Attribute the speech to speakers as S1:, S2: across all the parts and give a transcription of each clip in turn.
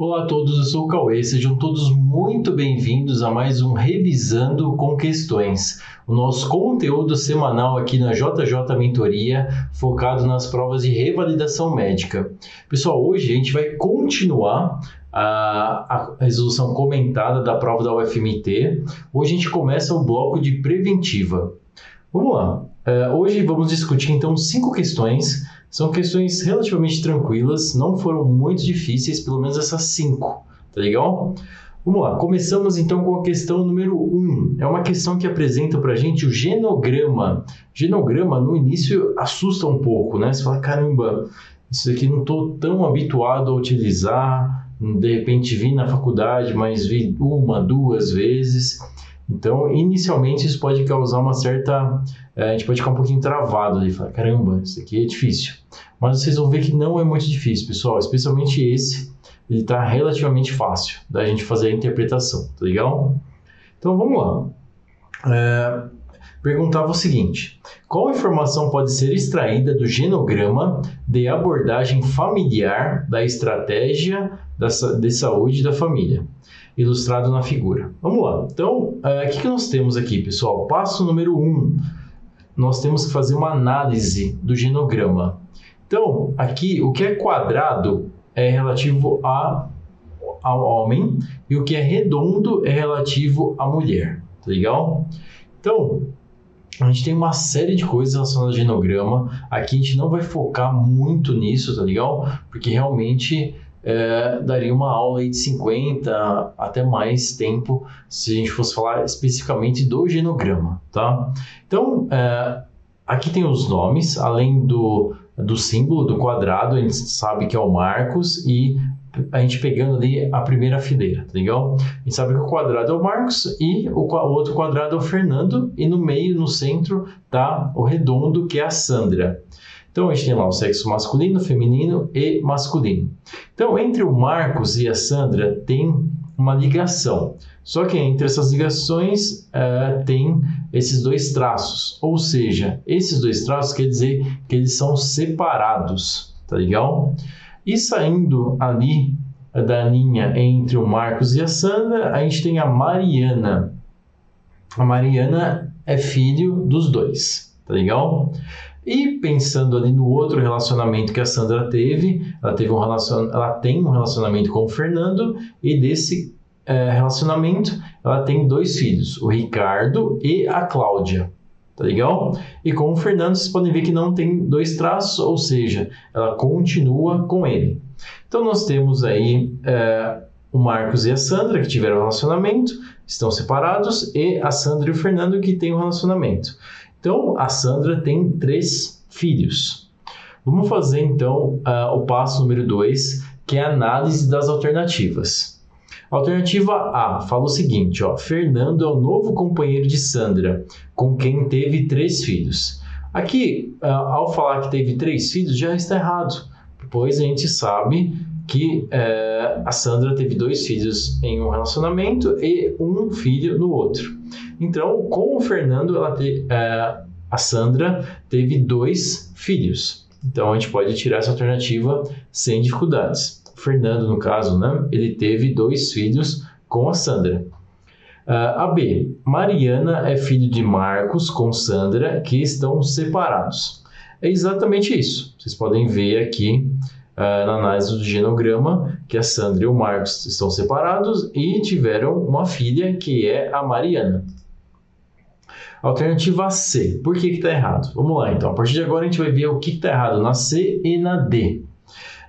S1: Olá a todos, eu sou o Cauê, sejam todos muito bem-vindos a mais um Revisando com Questões, o nosso conteúdo semanal aqui na JJ Mentoria, focado nas provas de revalidação médica. Pessoal, hoje a gente vai continuar a, a resolução comentada da prova da UFMT. Hoje a gente começa o bloco de preventiva. Vamos lá, uh, hoje vamos discutir então cinco questões são questões relativamente tranquilas, não foram muito difíceis, pelo menos essas cinco, tá legal? Vamos lá, começamos então com a questão número 1. Um. É uma questão que apresenta para gente o genograma. Genograma, no início, assusta um pouco, né? Você fala, caramba, isso aqui não estou tão habituado a utilizar. De repente vi na faculdade, mas vi uma, duas vezes. Então, inicialmente, isso pode causar uma certa. É, a gente pode ficar um pouquinho travado ali, falar: caramba, isso aqui é difícil. Mas vocês vão ver que não é muito difícil, pessoal, especialmente esse, ele está relativamente fácil da gente fazer a interpretação, tá legal? Então vamos lá. É, perguntava o seguinte: qual informação pode ser extraída do genograma de abordagem familiar da estratégia da, de saúde da família? Ilustrado na figura. Vamos lá. Então, uh, o que, que nós temos aqui, pessoal? Passo número 1. Um, nós temos que fazer uma análise do genograma. Então, aqui, o que é quadrado é relativo a, ao homem e o que é redondo é relativo à mulher. Tá legal? Então, a gente tem uma série de coisas relacionadas ao genograma. Aqui a gente não vai focar muito nisso, tá legal? Porque realmente é, daria uma aula de 50 até mais tempo se a gente fosse falar especificamente do genograma, tá? Então, é, aqui tem os nomes, além do, do símbolo do quadrado, a gente sabe que é o Marcos e a gente pegando ali a primeira fileira, tá legal? A gente sabe que o quadrado é o Marcos e o, o outro quadrado é o Fernando e no meio, no centro, tá o redondo que é a Sandra. Então a gente tem lá o sexo masculino, feminino e masculino. Então entre o Marcos e a Sandra tem uma ligação. Só que entre essas ligações uh, tem esses dois traços, ou seja, esses dois traços quer dizer que eles são separados, tá legal? E saindo ali da linha entre o Marcos e a Sandra, a gente tem a Mariana. A Mariana é filho dos dois, tá legal? E pensando ali no outro relacionamento que a Sandra teve, ela, teve um relacion... ela tem um relacionamento com o Fernando e desse é, relacionamento ela tem dois filhos, o Ricardo e a Cláudia. Tá legal? E com o Fernando vocês podem ver que não tem dois traços, ou seja, ela continua com ele. Então nós temos aí é, o Marcos e a Sandra que tiveram relacionamento, estão separados, e a Sandra e o Fernando que têm um relacionamento. Então, a Sandra tem três filhos. Vamos fazer então uh, o passo número 2, que é a análise das alternativas. Alternativa A fala o seguinte: ó, Fernando é o novo companheiro de Sandra, com quem teve três filhos. Aqui, uh, ao falar que teve três filhos, já está errado, pois a gente sabe que uh, a Sandra teve dois filhos em um relacionamento e um filho no outro. Então, com o Fernando, ela te, é, a Sandra teve dois filhos. Então, a gente pode tirar essa alternativa sem dificuldades. O Fernando, no caso, né, ele teve dois filhos com a Sandra. Uh, a B. Mariana é filho de Marcos com Sandra, que estão separados. É exatamente isso. Vocês podem ver aqui uh, na análise do genograma que a Sandra e o Marcos estão separados e tiveram uma filha que é a Mariana. Alternativa C. Por que está errado? Vamos lá, então. A partir de agora a gente vai ver o que está errado na C e na D.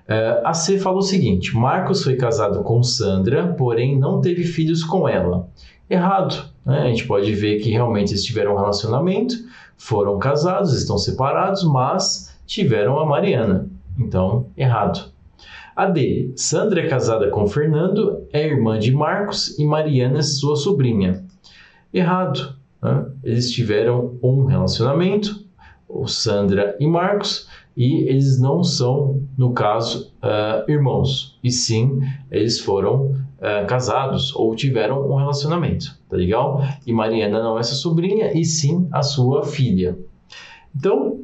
S1: Uh, a C fala o seguinte: Marcos foi casado com Sandra, porém não teve filhos com ela. Errado. Né? A gente pode ver que realmente eles tiveram um relacionamento, foram casados, estão separados, mas tiveram a Mariana. Então, errado. A D. Sandra é casada com Fernando, é irmã de Marcos e Mariana é sua sobrinha. Errado. Né? Eles tiveram um relacionamento, o Sandra e Marcos, e eles não são, no caso, uh, irmãos, e sim eles foram uh, casados ou tiveram um relacionamento, tá legal? E Mariana não é sua sobrinha, e sim a sua filha. Então,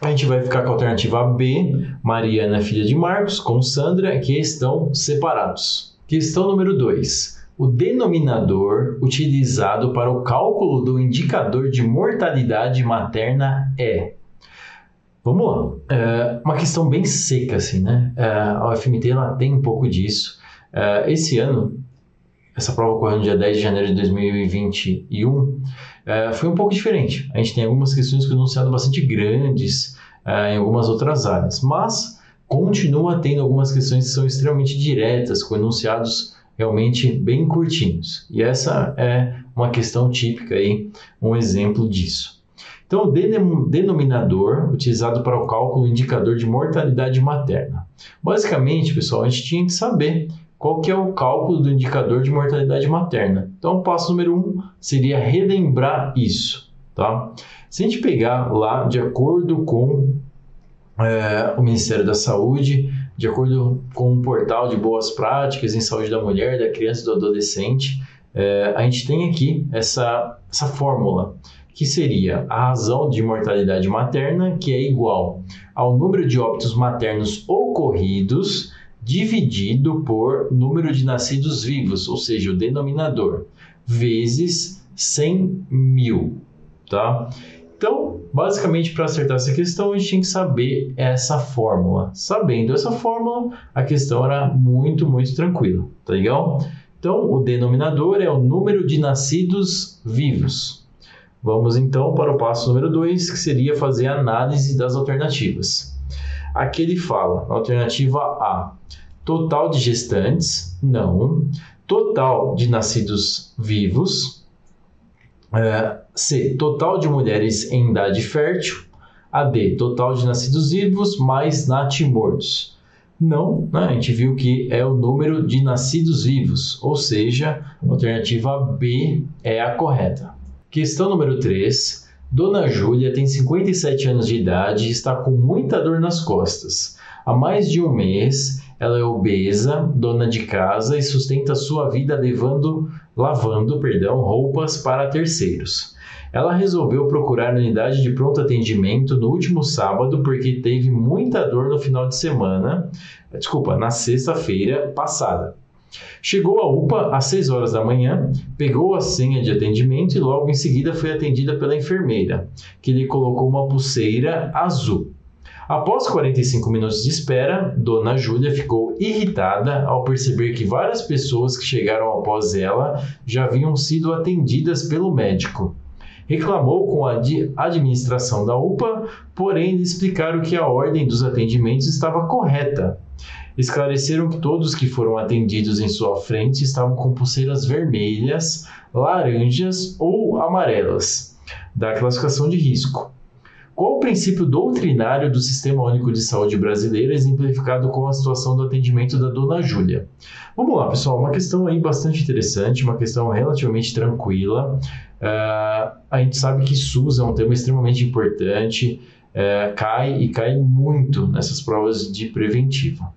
S1: A gente vai ficar com a alternativa B, Mariana, filha de Marcos, com Sandra, que estão separados. Questão número 2. O denominador utilizado para o cálculo do indicador de mortalidade materna é. Vamos lá. É uma questão bem seca, assim, né? É, a UFMT ela tem um pouco disso. É, esse ano, essa prova ocorreu no dia 10 de janeiro de 2021, é, foi um pouco diferente. A gente tem algumas questões que enunciado bastante grandes em algumas outras áreas, mas continua tendo algumas questões que são extremamente diretas, com enunciados realmente bem curtinhos. E essa é uma questão típica aí, um exemplo disso. Então, o denominador utilizado para o cálculo do indicador de mortalidade materna. Basicamente, pessoal, a gente tinha que saber qual que é o cálculo do indicador de mortalidade materna. Então, o passo número um seria relembrar isso, tá? Se a gente pegar lá, de acordo com é, o Ministério da Saúde, de acordo com o portal de boas práticas em saúde da mulher, da criança e do adolescente, é, a gente tem aqui essa, essa fórmula, que seria a razão de mortalidade materna, que é igual ao número de óbitos maternos ocorridos dividido por número de nascidos vivos, ou seja, o denominador, vezes 100 mil, tá? Então, basicamente, para acertar essa questão, a gente tinha que saber essa fórmula. Sabendo essa fórmula, a questão era muito, muito tranquila, tá legal? Então, o denominador é o número de nascidos vivos. Vamos então para o passo número 2, que seria fazer a análise das alternativas. Aqui ele fala, alternativa A, total de gestantes, não. Total de nascidos vivos, é, C. Total de mulheres em idade fértil. A D. Total de nascidos vivos mais natimortos. Não, né? a gente viu que é o número de nascidos vivos, ou seja, a alternativa B é a correta. Questão número 3. Dona Júlia tem 57 anos de idade e está com muita dor nas costas. Há mais de um mês, ela é obesa, dona de casa e sustenta sua vida levando, lavando, perdão, roupas para terceiros. Ela resolveu procurar a unidade de pronto atendimento no último sábado porque teve muita dor no final de semana, desculpa, na sexta-feira passada. Chegou à UPA às 6 horas da manhã, pegou a senha de atendimento e logo em seguida foi atendida pela enfermeira, que lhe colocou uma pulseira azul. Após 45 minutos de espera, Dona Júlia ficou irritada ao perceber que várias pessoas que chegaram após ela já haviam sido atendidas pelo médico reclamou com a administração da UPA, porém lhe explicaram que a ordem dos atendimentos estava correta. Esclareceram que todos que foram atendidos em sua frente estavam com pulseiras vermelhas, laranjas ou amarelas, da classificação de risco. Qual o princípio doutrinário do Sistema Único de Saúde brasileiro exemplificado com a situação do atendimento da dona Júlia? Vamos lá, pessoal, uma questão aí bastante interessante, uma questão relativamente tranquila. Uh, a gente sabe que SUS é um tema extremamente importante, uh, cai e cai muito nessas provas de preventiva.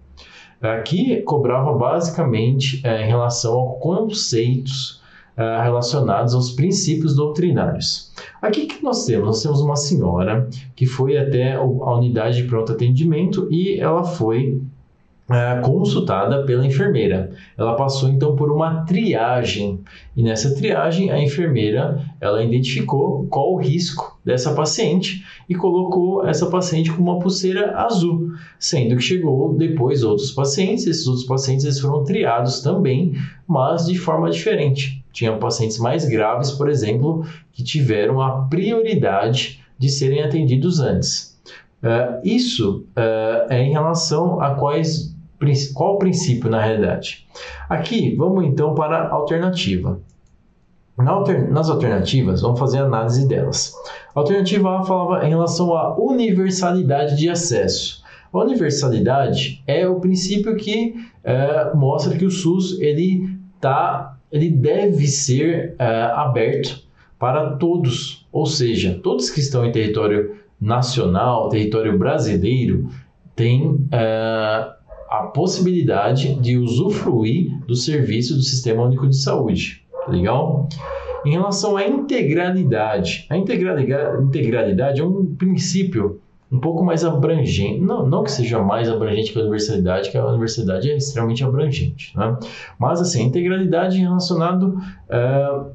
S1: Aqui cobrava basicamente em relação a conceitos uh, relacionados aos princípios doutrinários. Aqui que nós temos? Nós temos uma senhora que foi até a unidade de pronto atendimento e ela foi uh, consultada pela enfermeira. Ela passou então por uma triagem e nessa triagem a enfermeira ela identificou qual o risco dessa paciente e colocou essa paciente com uma pulseira azul, sendo que chegou depois outros pacientes. Esses outros pacientes eles foram triados também, mas de forma diferente. Tinham pacientes mais graves, por exemplo, que tiveram a prioridade de serem atendidos antes. Uh, isso uh, é em relação a quais, qual princípio na realidade. Aqui, vamos então para a alternativa. Na alter, nas alternativas, vamos fazer a análise delas. A alternativa A falava em relação à universalidade de acesso. A universalidade é o princípio que uh, mostra que o SUS ele está ele deve ser uh, aberto para todos, ou seja, todos que estão em território nacional, território brasileiro, têm uh, a possibilidade de usufruir do serviço do Sistema Único de Saúde. Legal? Em relação à integralidade, a integralidade, integralidade é um princípio um pouco mais abrangente, não, não que seja mais abrangente que a universalidade, que a universalidade é extremamente abrangente, né? mas assim, integralidade relacionado uh,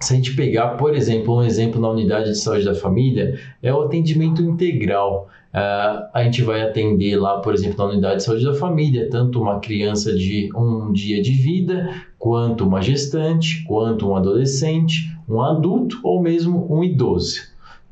S1: se a gente pegar, por exemplo, um exemplo na unidade de saúde da família, é o atendimento integral. Uh, a gente vai atender lá, por exemplo, na unidade de saúde da família, tanto uma criança de um dia de vida, quanto uma gestante, quanto um adolescente, um adulto ou mesmo um idoso.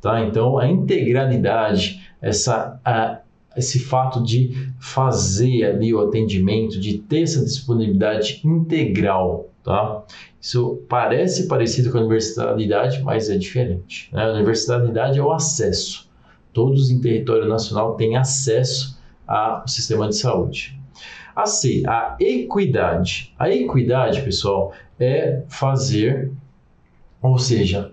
S1: Tá? Então, a integralidade, essa, a, esse fato de fazer ali o atendimento, de ter essa disponibilidade integral, tá? Isso parece parecido com a universalidade, mas é diferente. Né? A universalidade é o acesso. Todos em território nacional têm acesso ao sistema de saúde. A C, a equidade. A equidade, pessoal, é fazer, ou seja,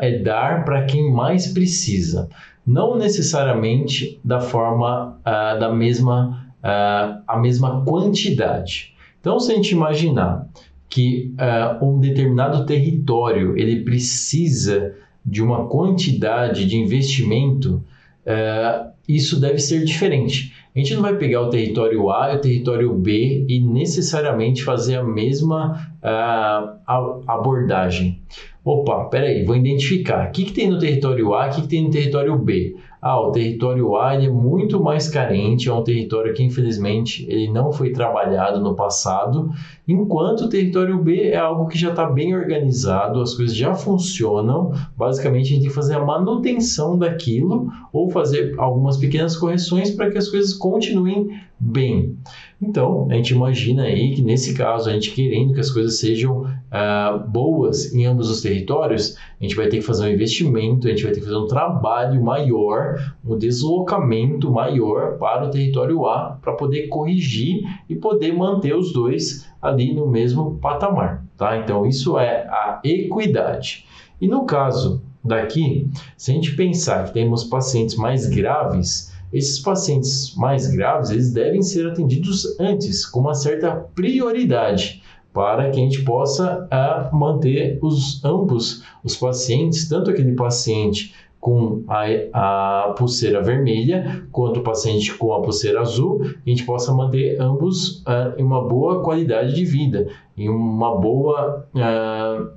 S1: é dar para quem mais precisa. Não necessariamente da forma, da mesma, a mesma quantidade. Então, se a gente imaginar que uh, um determinado território ele precisa de uma quantidade de investimento, uh, isso deve ser diferente. A gente não vai pegar o território A e o território B e necessariamente fazer a mesma uh, abordagem. Opa, peraí, vou identificar. O que, que tem no território A, o que, que tem no território B? Ah, o território A é muito mais carente, é um território que infelizmente ele não foi trabalhado no passado, enquanto o território B é algo que já está bem organizado, as coisas já funcionam. Basicamente, a gente tem que fazer a manutenção daquilo ou fazer algumas pequenas correções para que as coisas continuem bem. Então, a gente imagina aí que nesse caso, a gente querendo que as coisas sejam uh, boas em ambos os territórios, a gente vai ter que fazer um investimento, a gente vai ter que fazer um trabalho maior, um deslocamento maior para o território A para poder corrigir e poder manter os dois ali no mesmo patamar, tá? Então, isso é a equidade. E no caso daqui, se a gente pensar que temos pacientes mais graves, esses pacientes mais graves, eles devem ser atendidos antes, com uma certa prioridade, para que a gente possa a, ah, manter os ambos os pacientes, tanto aquele paciente com a, a, pulseira vermelha, quanto o paciente com a pulseira azul, a gente possa manter ambos uh, em uma boa qualidade de vida, em uma boa, uh,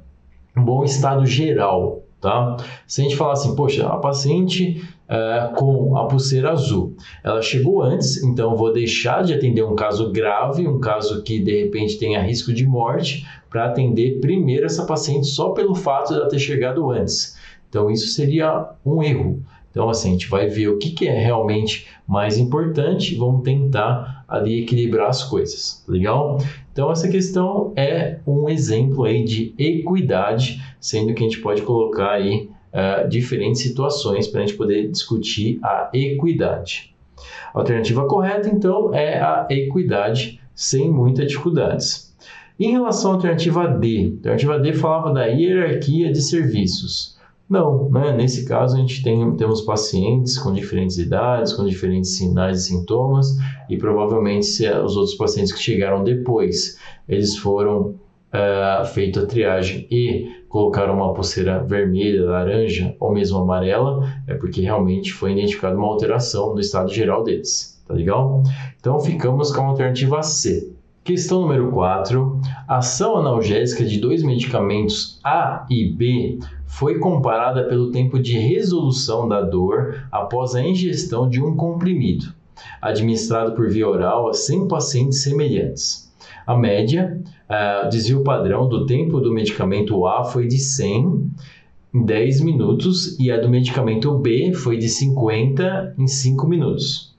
S1: um bom estado geral, tá? Se a gente falar assim, poxa, a paciente uh, com a pulseira azul. Ela chegou antes, então vou deixar de atender um caso grave, um caso que de repente tenha risco de morte, para atender primeiro essa paciente só pelo fato de ela ter chegado antes. Então isso seria um erro. Então, assim, a gente vai ver o que, que é realmente mais importante vamos tentar ali equilibrar as coisas, legal? Então, essa questão é um exemplo aí de equidade, sendo que a gente pode colocar aí uh, diferentes situações para a gente poder discutir a equidade. A alternativa correta, então, é a equidade sem muitas dificuldades. Em relação à alternativa D, a alternativa D falava da hierarquia de serviços. Não, né? nesse caso a gente tem, temos pacientes com diferentes idades, com diferentes sinais e sintomas, e provavelmente se os outros pacientes que chegaram depois, eles foram uh, feito a triagem e colocaram uma pulseira vermelha, laranja ou mesmo amarela, é porque realmente foi identificada uma alteração no estado geral deles, tá legal? Então ficamos com a alternativa C. Questão número 4. Ação analgésica de dois medicamentos A e B foi comparada pelo tempo de resolução da dor após a ingestão de um comprimido, administrado por via oral a 100 pacientes semelhantes. A média uh, desvio padrão do tempo do medicamento A foi de 100 em 10 minutos e a do medicamento B foi de 50 em 5 minutos.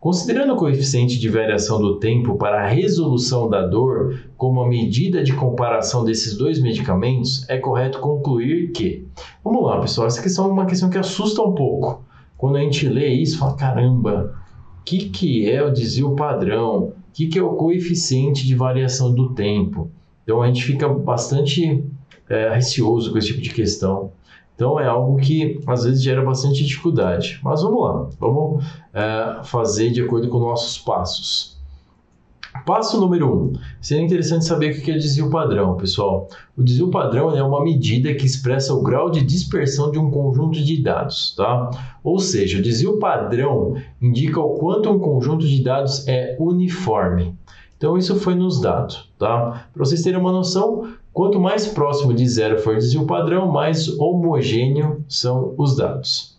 S1: Considerando o coeficiente de variação do tempo para a resolução da dor como a medida de comparação desses dois medicamentos, é correto concluir que. Vamos lá, pessoal, essa questão é uma questão que assusta um pouco. Quando a gente lê isso, fala: caramba, o que, que é o desvio padrão? O que, que é o coeficiente de variação do tempo? Então a gente fica bastante é, receoso com esse tipo de questão. Então é algo que às vezes gera bastante dificuldade. Mas vamos lá, vamos é, fazer de acordo com nossos passos. Passo número 1. Um. Seria interessante saber o que é desvio padrão, pessoal. O desvio padrão é uma medida que expressa o grau de dispersão de um conjunto de dados, tá? Ou seja, o desvio padrão indica o quanto um conjunto de dados é uniforme. Então, isso foi nos dado, tá? Para vocês terem uma noção, quanto mais próximo de zero for o desvio padrão, mais homogêneo são os dados.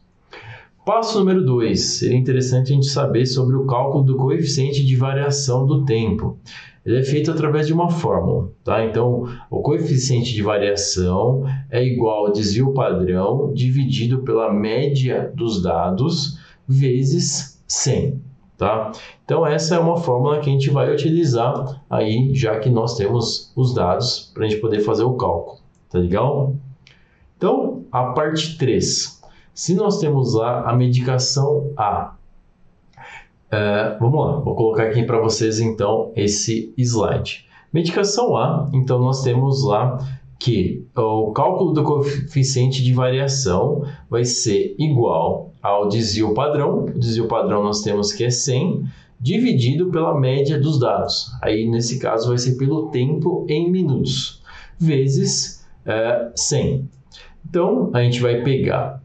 S1: Passo número 2. Seria interessante a gente saber sobre o cálculo do coeficiente de variação do tempo. Ele é feito através de uma fórmula, tá? Então, o coeficiente de variação é igual ao desvio padrão dividido pela média dos dados vezes 100, tá? Então, essa é uma fórmula que a gente vai utilizar aí, já que nós temos os dados para a gente poder fazer o cálculo, tá legal? Então, a parte 3. Se nós temos lá a medicação A, uh, vamos lá, vou colocar aqui para vocês então esse slide. Medicação A, então nós temos lá que o cálculo do coeficiente de variação vai ser igual ao desvio padrão. O desvio padrão nós temos que é 100 dividido pela média dos dados. Aí nesse caso vai ser pelo tempo em minutos vezes uh, 100. Então a gente vai pegar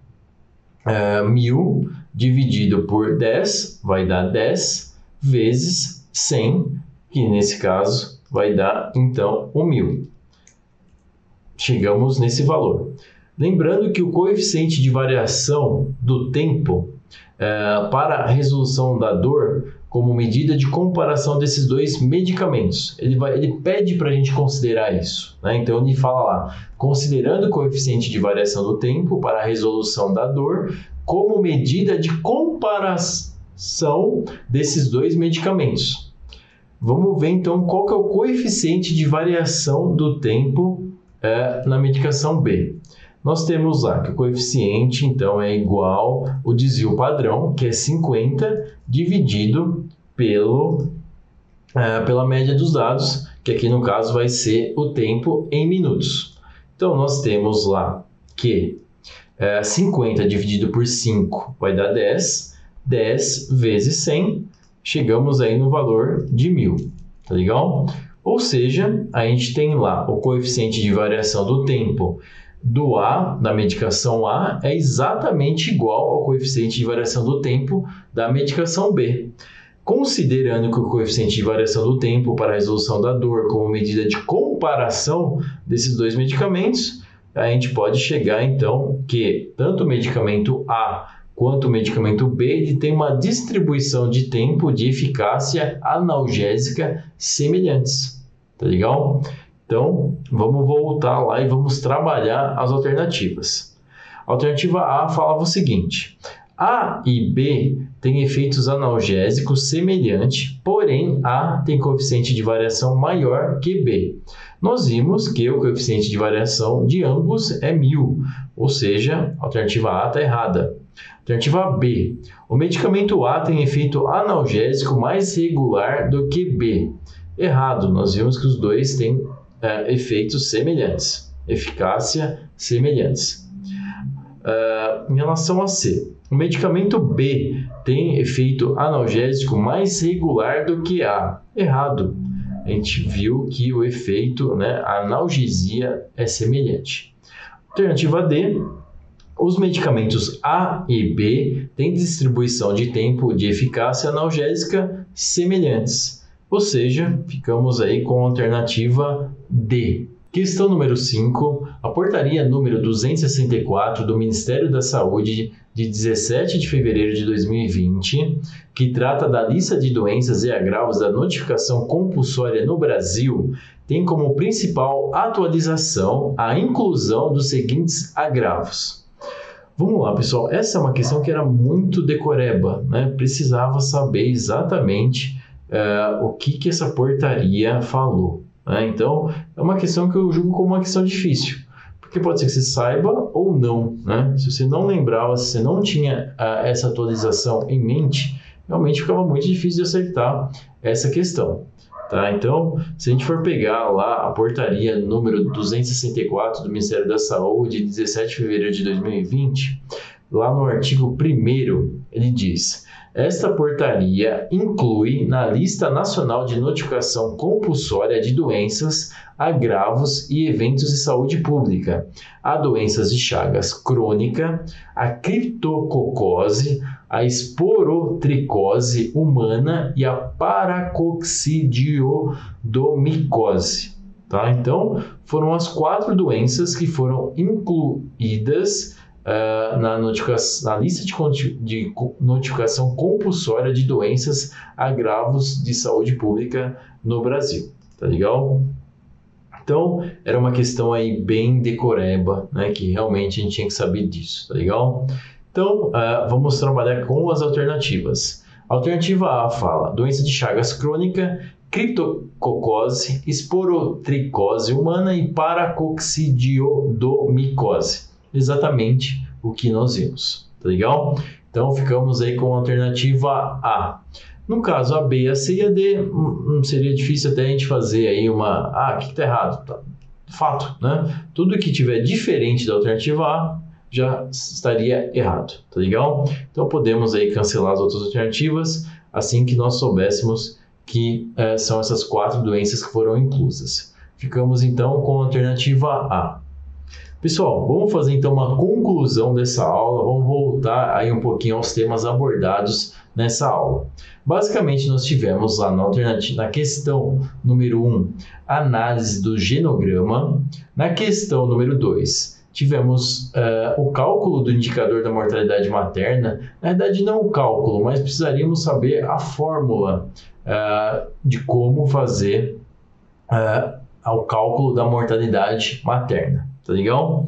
S1: uh, mil dividido por 10 vai dar 10 vezes 100, que nesse caso vai dar então o mil. Chegamos nesse valor. Lembrando que o coeficiente de variação do tempo uh, para a resolução da dor como medida de comparação desses dois medicamentos. Ele, vai, ele pede para a gente considerar isso. Né? Então, ele fala lá, considerando o coeficiente de variação do tempo para a resolução da dor como medida de comparação desses dois medicamentos. Vamos ver então qual que é o coeficiente de variação do tempo é, na medicação B. Nós temos lá que o coeficiente, então, é igual o desvio padrão, que é 50, dividido pelo, é, pela média dos dados, que aqui no caso vai ser o tempo em minutos. Então, nós temos lá que é, 50 dividido por 5 vai dar 10, 10 vezes 100, chegamos aí no valor de 1000, tá legal? Ou seja, a gente tem lá o coeficiente de variação do tempo do A, da medicação A, é exatamente igual ao coeficiente de variação do tempo da medicação B. Considerando que o coeficiente de variação do tempo para a resolução da dor como medida de comparação desses dois medicamentos, a gente pode chegar então que tanto o medicamento A quanto o medicamento B ele tem uma distribuição de tempo de eficácia analgésica semelhantes. Tá legal? Então, vamos voltar lá e vamos trabalhar as alternativas. Alternativa A falava o seguinte: A e B têm efeitos analgésicos semelhantes, porém A tem coeficiente de variação maior que B. Nós vimos que o coeficiente de variação de ambos é 1000, ou seja, a alternativa A está errada. Alternativa B: o medicamento A tem efeito analgésico mais regular do que B. Errado, nós vimos que os dois têm é, efeitos semelhantes, eficácia semelhantes. Uh, em relação a C, o medicamento B tem efeito analgésico mais regular do que A. Errado. A gente viu que o efeito, né, a analgesia é semelhante. Alternativa D, os medicamentos A e B têm distribuição de tempo de eficácia analgésica semelhantes. Ou seja, ficamos aí com a alternativa D. Questão número 5. A portaria número 264 do Ministério da Saúde de 17 de fevereiro de 2020, que trata da lista de doenças e agravos da notificação compulsória no Brasil, tem como principal atualização a inclusão dos seguintes agravos. Vamos lá, pessoal. Essa é uma questão que era muito decoreba, né? Precisava saber exatamente uh, o que, que essa portaria falou. Né? Então, é uma questão que eu julgo como uma questão difícil, porque pode ser que você saiba ou não. Né? Se você não lembrava, se você não tinha uh, essa atualização em mente, realmente ficava muito difícil de acertar essa questão. Tá? Então, se a gente for pegar lá a portaria número 264 do Ministério da Saúde, 17 de fevereiro de 2020, lá no artigo 1 ele diz: Esta portaria inclui na lista nacional de notificação compulsória de doenças, agravos e eventos de saúde pública a doenças de Chagas crônica, a criptococose, a esporotricose humana e a paracoccidiodomicose. Tá? Então, foram as quatro doenças que foram incluídas uh, na, na, lista de, de, notificação compulsória de doenças agravos de saúde pública no Brasil. Tá legal? Então, era uma questão aí bem decoreba, né? Que realmente a gente tinha que saber disso, tá legal? Então, uh, vamos trabalhar com as alternativas. Alternativa A fala doença de Chagas crônica, criptococose, esporotricose humana e paracoccidiodomicose exatamente o que nós vimos, tá legal? Então ficamos aí com a alternativa A. No caso, a B, a C e a D, hum, hum, seria difícil até a gente fazer aí uma. Ah, o que está errado? Tá. Fato, né? Tudo que tiver diferente da alternativa A já estaria errado, tá legal? Então podemos aí cancelar as outras alternativas assim que nós soubéssemos que eh, são essas quatro doenças que foram inclusas. Ficamos então com a alternativa A. Pessoal, vamos fazer então uma conclusão dessa aula, vamos voltar aí um pouquinho aos temas abordados nessa aula. Basicamente, nós tivemos lá na alternativa, na questão número 1, um, análise do genograma. Na questão número 2, tivemos uh, o cálculo do indicador da mortalidade materna. Na verdade, não o cálculo, mas precisaríamos saber a fórmula uh, de como fazer uh, o cálculo da mortalidade materna. Tá legal?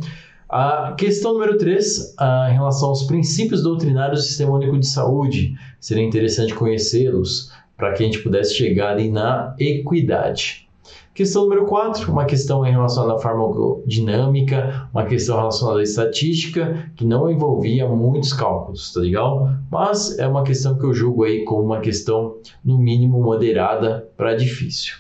S1: A questão número 3, em relação aos princípios doutrinários do Sistema Único de Saúde. Seria interessante conhecê-los para que a gente pudesse chegar ali na equidade. Questão número 4, uma questão em relação à farmacodinâmica, uma questão relacionada à estatística, que não envolvia muitos cálculos, tá legal? Mas é uma questão que eu julgo aí como uma questão, no mínimo, moderada para difícil.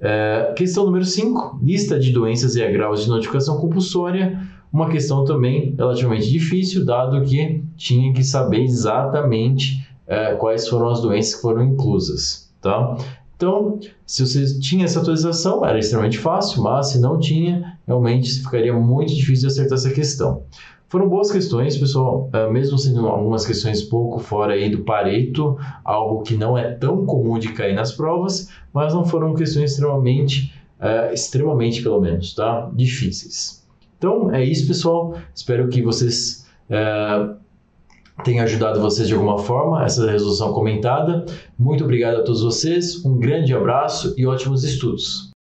S1: É, questão número 5, lista de doenças e agravos de notificação compulsória. Uma questão também relativamente difícil, dado que tinha que saber exatamente é, quais foram as doenças que foram inclusas. Tá? Então, se você tinha essa atualização, era extremamente fácil, mas se não tinha, realmente ficaria muito difícil de acertar essa questão. Foram boas questões, pessoal, uh, mesmo sendo algumas questões pouco fora aí do Pareto, algo que não é tão comum de cair nas provas, mas não foram questões extremamente, uh, extremamente pelo menos, tá? Difíceis. Então é isso, pessoal. Espero que vocês uh, ajudado vocês de alguma forma, essa resolução comentada. Muito obrigado a todos vocês, um grande abraço e ótimos estudos.